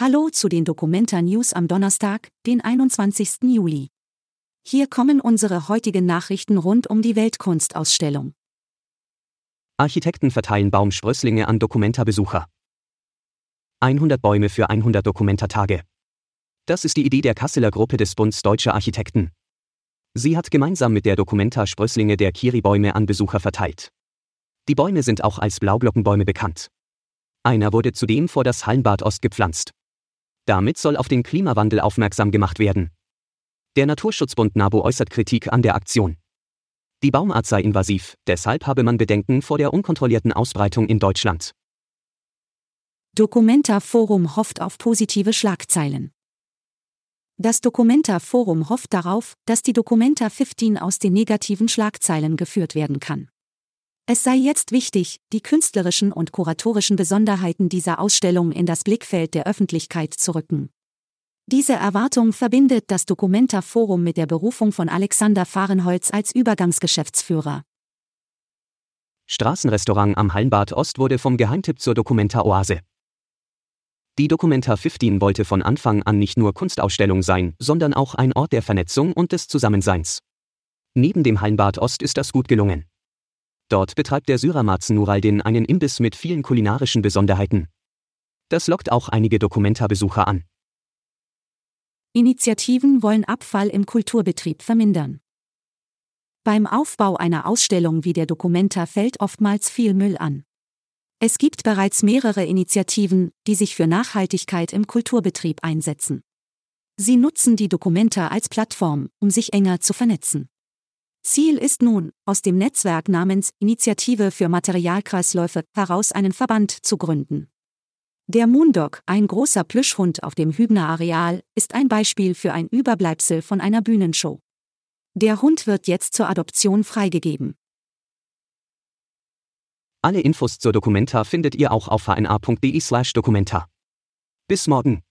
Hallo zu den Documenta News am Donnerstag, den 21. Juli. Hier kommen unsere heutigen Nachrichten rund um die Weltkunstausstellung. Architekten verteilen Baumsprösslinge an Documenta-Besucher. 100 Bäume für 100 Documenta-Tage. Das ist die Idee der Kasseler Gruppe des Bunds Deutscher Architekten. Sie hat gemeinsam mit der Documenta Sprösslinge der Kiri-Bäume an Besucher verteilt. Die Bäume sind auch als Blauglockenbäume bekannt. Einer wurde zudem vor das Hallenbad Ost gepflanzt. Damit soll auf den Klimawandel aufmerksam gemacht werden. Der Naturschutzbund NABU äußert Kritik an der Aktion. Die Baumart sei invasiv, deshalb habe man Bedenken vor der unkontrollierten Ausbreitung in Deutschland. Documenta Forum hofft auf positive Schlagzeilen. Das Documenta Forum hofft darauf, dass die Documenta 15 aus den negativen Schlagzeilen geführt werden kann. Es sei jetzt wichtig, die künstlerischen und kuratorischen Besonderheiten dieser Ausstellung in das Blickfeld der Öffentlichkeit zu rücken. Diese Erwartung verbindet das Documenta Forum mit der Berufung von Alexander Fahrenholz als Übergangsgeschäftsführer. Straßenrestaurant am Hallenbad Ost wurde vom Geheimtipp zur Documenta Oase. Die Documenta 15 wollte von Anfang an nicht nur Kunstausstellung sein, sondern auch ein Ort der Vernetzung und des Zusammenseins. Neben dem Hallenbad Ost ist das gut gelungen. Dort betreibt der Syrer Nuraldin einen Imbiss mit vielen kulinarischen Besonderheiten. Das lockt auch einige Dokumenta-Besucher an. Initiativen wollen Abfall im Kulturbetrieb vermindern. Beim Aufbau einer Ausstellung wie der Documenta fällt oftmals viel Müll an. Es gibt bereits mehrere Initiativen, die sich für Nachhaltigkeit im Kulturbetrieb einsetzen. Sie nutzen die Documenta als Plattform, um sich enger zu vernetzen. Ziel ist nun, aus dem Netzwerk namens Initiative für Materialkreisläufe heraus einen Verband zu gründen. Der Moondog, ein großer Plüschhund auf dem Hübner Areal, ist ein Beispiel für ein Überbleibsel von einer Bühnenshow. Der Hund wird jetzt zur Adoption freigegeben. Alle Infos zur Documenta findet ihr auch auf hna.de/documenta. Bis morgen.